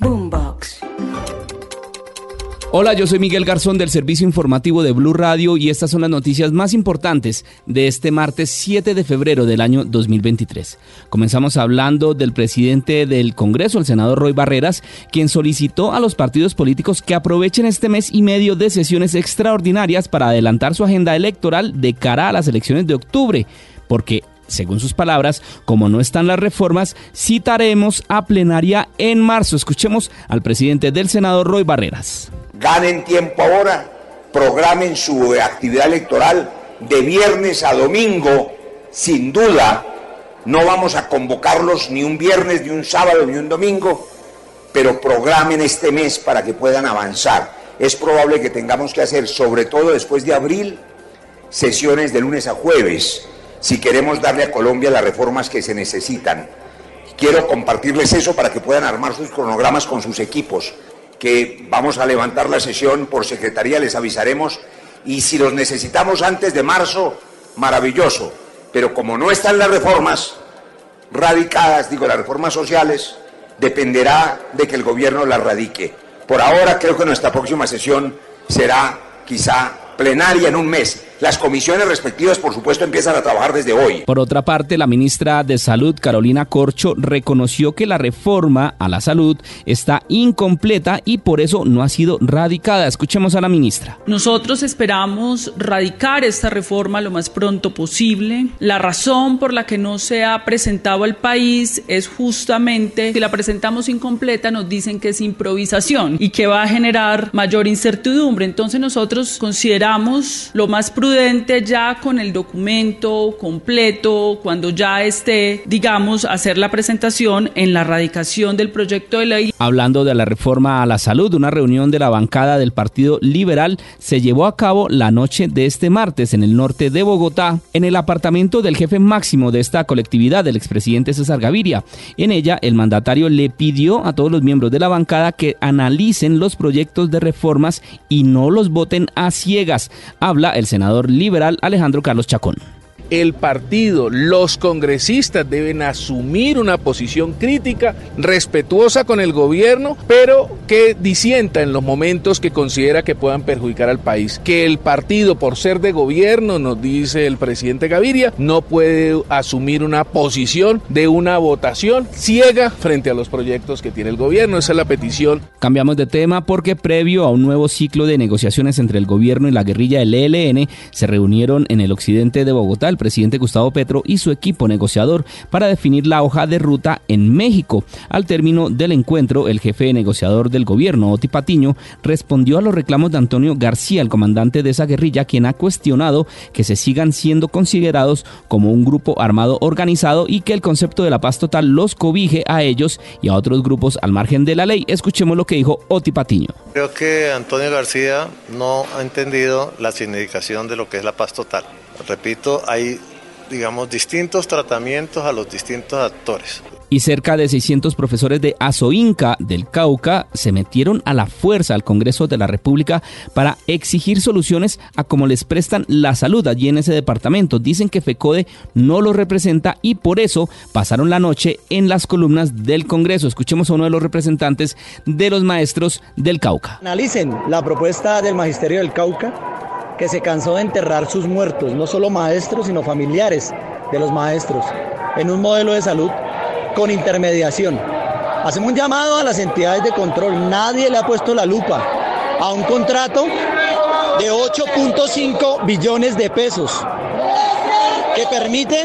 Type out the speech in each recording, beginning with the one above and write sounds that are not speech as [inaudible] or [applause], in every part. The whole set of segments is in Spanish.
Boombox. Hola, yo soy Miguel Garzón del servicio informativo de Blue Radio y estas son las noticias más importantes de este martes 7 de febrero del año 2023. Comenzamos hablando del presidente del Congreso, el senador Roy Barreras, quien solicitó a los partidos políticos que aprovechen este mes y medio de sesiones extraordinarias para adelantar su agenda electoral de cara a las elecciones de octubre, porque según sus palabras, como no están las reformas, citaremos a plenaria en marzo. Escuchemos al presidente del Senado, Roy Barreras. Ganen tiempo ahora, programen su actividad electoral de viernes a domingo, sin duda. No vamos a convocarlos ni un viernes, ni un sábado, ni un domingo, pero programen este mes para que puedan avanzar. Es probable que tengamos que hacer, sobre todo después de abril, sesiones de lunes a jueves si queremos darle a Colombia las reformas que se necesitan. Quiero compartirles eso para que puedan armar sus cronogramas con sus equipos, que vamos a levantar la sesión por secretaría, les avisaremos, y si los necesitamos antes de marzo, maravilloso. Pero como no están las reformas radicadas, digo, las reformas sociales, dependerá de que el gobierno las radique. Por ahora creo que nuestra próxima sesión será quizá plenaria en un mes. Las comisiones respectivas, por supuesto, empiezan a trabajar desde hoy. Por otra parte, la ministra de Salud, Carolina Corcho, reconoció que la reforma a la salud está incompleta y por eso no ha sido radicada. Escuchemos a la ministra. Nosotros esperamos radicar esta reforma lo más pronto posible. La razón por la que no se ha presentado al país es justamente que la presentamos incompleta, nos dicen que es improvisación y que va a generar mayor incertidumbre. Entonces nosotros consideramos lo más prudente ya con el documento completo, cuando ya esté, digamos, hacer la presentación en la radicación del proyecto de ley. Hablando de la reforma a la salud, una reunión de la bancada del Partido Liberal se llevó a cabo la noche de este martes en el norte de Bogotá, en el apartamento del jefe máximo de esta colectividad, el expresidente César Gaviria. En ella, el mandatario le pidió a todos los miembros de la bancada que analicen los proyectos de reformas y no los voten a ciegas. Habla el senador liberal Alejandro Carlos Chacón el partido, los congresistas deben asumir una posición crítica, respetuosa con el gobierno, pero que disienta en los momentos que considera que puedan perjudicar al país. Que el partido, por ser de gobierno, nos dice el presidente Gaviria, no puede asumir una posición de una votación ciega frente a los proyectos que tiene el gobierno. Esa es la petición. Cambiamos de tema porque previo a un nuevo ciclo de negociaciones entre el gobierno y la guerrilla del ELN, se reunieron en el occidente de Bogotá el presidente Gustavo Petro y su equipo negociador para definir la hoja de ruta en México. Al término del encuentro, el jefe negociador del gobierno, Oti Patiño, respondió a los reclamos de Antonio García, el comandante de esa guerrilla, quien ha cuestionado que se sigan siendo considerados como un grupo armado organizado y que el concepto de la paz total los cobije a ellos y a otros grupos al margen de la ley. Escuchemos lo que dijo Oti Patiño. Creo que Antonio García no ha entendido la significación de lo que es la paz total. Repito, hay, digamos, distintos tratamientos a los distintos actores. Y cerca de 600 profesores de Azoinca del Cauca se metieron a la fuerza al Congreso de la República para exigir soluciones a cómo les prestan la salud allí en ese departamento. Dicen que FECODE no lo representa y por eso pasaron la noche en las columnas del Congreso. Escuchemos a uno de los representantes de los maestros del Cauca. Analicen la propuesta del Magisterio del Cauca que se cansó de enterrar sus muertos, no solo maestros, sino familiares de los maestros, en un modelo de salud con intermediación. Hacemos un llamado a las entidades de control. Nadie le ha puesto la lupa a un contrato de 8.5 billones de pesos que permite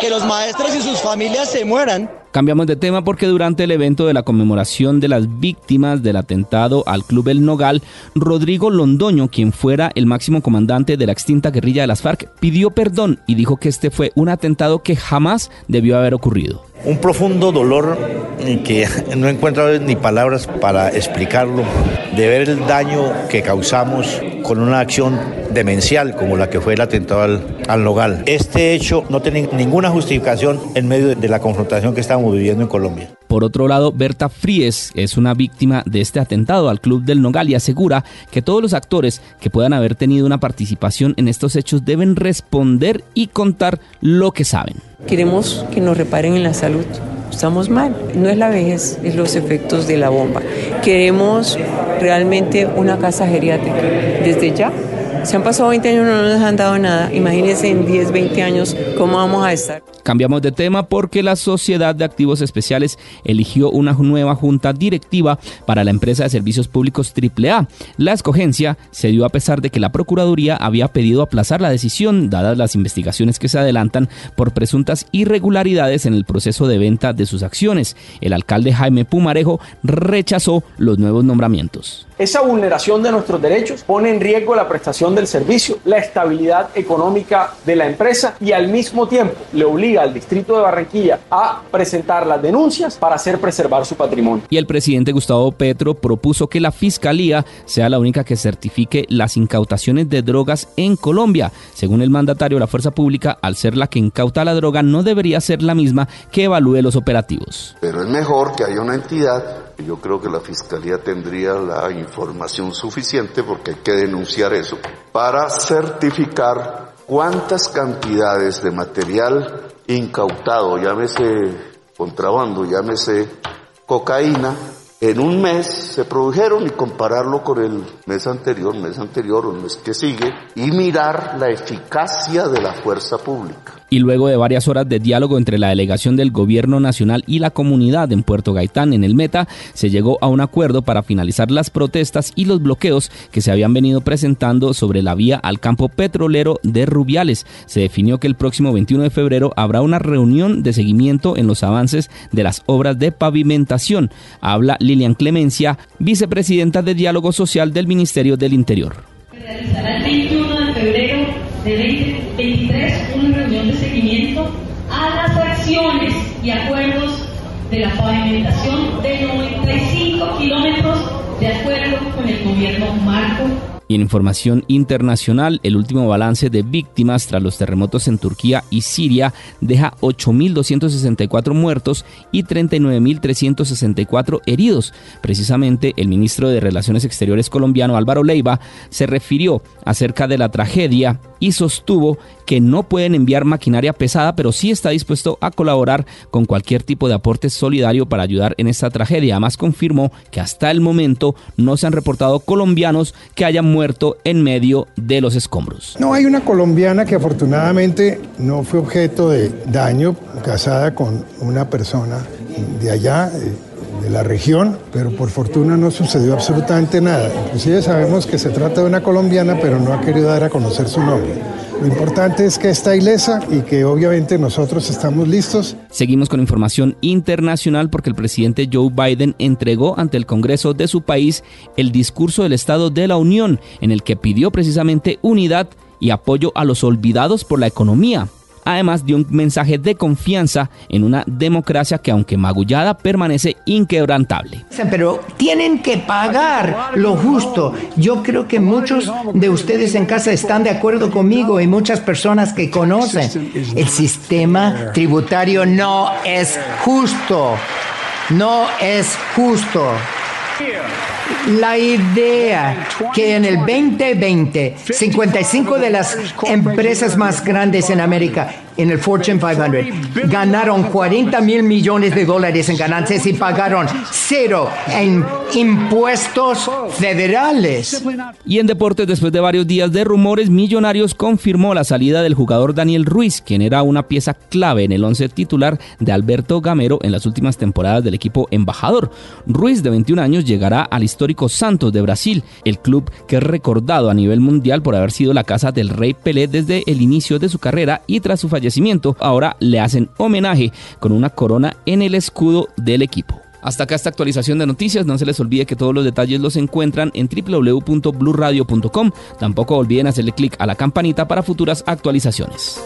que los maestros y sus familias se mueran Cambiamos de tema porque durante el evento de la conmemoración de las víctimas del atentado al Club El Nogal, Rodrigo Londoño, quien fuera el máximo comandante de la extinta guerrilla de las FARC, pidió perdón y dijo que este fue un atentado que jamás debió haber ocurrido. Un profundo dolor que [laughs] no encuentro ni palabras para explicarlo, de ver el daño que causamos con una acción demencial como la que fue el atentado al, Nogal. Este hecho no tiene ninguna justificación en medio de la confrontación que estamos viviendo en Colombia. Por otro lado, Berta Fries es una víctima de este atentado al Club del Nogal y asegura que todos los actores que puedan haber tenido una participación en estos hechos deben responder y contar lo que saben. Queremos que nos reparen en la salud estamos mal. No es la vejez, es los efectos de la bomba. Queremos realmente una casa geriátrica. Desde ya se han pasado 20 años y no nos han dado nada. Imagínense en 10, 20 años cómo vamos a estar. Cambiamos de tema porque la Sociedad de Activos Especiales eligió una nueva junta directiva para la empresa de servicios públicos AAA. La escogencia se dio a pesar de que la Procuraduría había pedido aplazar la decisión, dadas las investigaciones que se adelantan por presuntas irregularidades en el proceso de venta de sus acciones. El alcalde Jaime Pumarejo rechazó los nuevos nombramientos. Esa vulneración de nuestros derechos pone en riesgo la prestación del servicio, la estabilidad económica de la empresa y al mismo tiempo le obliga al distrito de Barranquilla a presentar las denuncias para hacer preservar su patrimonio. Y el presidente Gustavo Petro propuso que la fiscalía sea la única que certifique las incautaciones de drogas en Colombia. Según el mandatario, la fuerza pública, al ser la que incauta la droga, no debería ser la misma que evalúe los operativos. Pero es mejor que haya una entidad yo creo que la Fiscalía tendría la información suficiente, porque hay que denunciar eso, para certificar cuántas cantidades de material incautado, llámese contrabando, llámese cocaína, en un mes se produjeron y compararlo con el mes anterior, mes anterior o el mes que sigue y mirar la eficacia de la fuerza pública y luego de varias horas de diálogo entre la delegación del gobierno nacional y la comunidad en Puerto Gaitán, en el Meta, se llegó a un acuerdo para finalizar las protestas y los bloqueos que se habían venido presentando sobre la vía al campo petrolero de Rubiales. Se definió que el próximo 21 de febrero habrá una reunión de seguimiento en los avances de las obras de pavimentación. Habla Lilian Clemencia, vicepresidenta de Diálogo Social del Ministerio del Interior. realizará el 21 de febrero de 2023 una reunión de seguimiento a las acciones y acuerdos de la pavimentación de 95 kilómetros de acuerdo con el gobierno marco y en información internacional, el último balance de víctimas tras los terremotos en Turquía y Siria deja 8.264 muertos y 39.364 heridos. Precisamente el ministro de Relaciones Exteriores colombiano Álvaro Leiva se refirió acerca de la tragedia y sostuvo que no pueden enviar maquinaria pesada, pero sí está dispuesto a colaborar con cualquier tipo de aporte solidario para ayudar en esta tragedia. Además confirmó que hasta el momento no se han reportado colombianos que hayan muerto en medio de los escombros. No hay una colombiana que afortunadamente no fue objeto de daño, casada con una persona de allá, la región, pero por fortuna no sucedió absolutamente nada. Inclusive sabemos que se trata de una colombiana, pero no ha querido dar a conocer su nombre. Lo importante es que está ilesa y que obviamente nosotros estamos listos. Seguimos con información internacional porque el presidente Joe Biden entregó ante el Congreso de su país el discurso del Estado de la Unión en el que pidió precisamente unidad y apoyo a los olvidados por la economía además de un mensaje de confianza en una democracia que aunque magullada permanece inquebrantable. Pero tienen que pagar lo justo. Yo creo que muchos de ustedes en casa están de acuerdo conmigo y muchas personas que conocen. El sistema tributario no es justo. No es justo. La idea que en el 2020 55 de las empresas más grandes en América en el Fortune 500 ganaron 40 mil millones de dólares en ganancias y pagaron cero en impuestos federales. Y en deportes, después de varios días de rumores, Millonarios confirmó la salida del jugador Daniel Ruiz, quien era una pieza clave en el once titular de Alberto Gamero en las últimas temporadas del equipo embajador. Ruiz, de 21 años, llegará al histórico Santos de Brasil, el club que es recordado a nivel mundial por haber sido la casa del Rey Pelé desde el inicio de su carrera y tras su fallecimiento ahora le hacen homenaje con una corona en el escudo del equipo. Hasta acá esta actualización de noticias. No se les olvide que todos los detalles los encuentran en www.bluradio.com. Tampoco olviden hacerle clic a la campanita para futuras actualizaciones.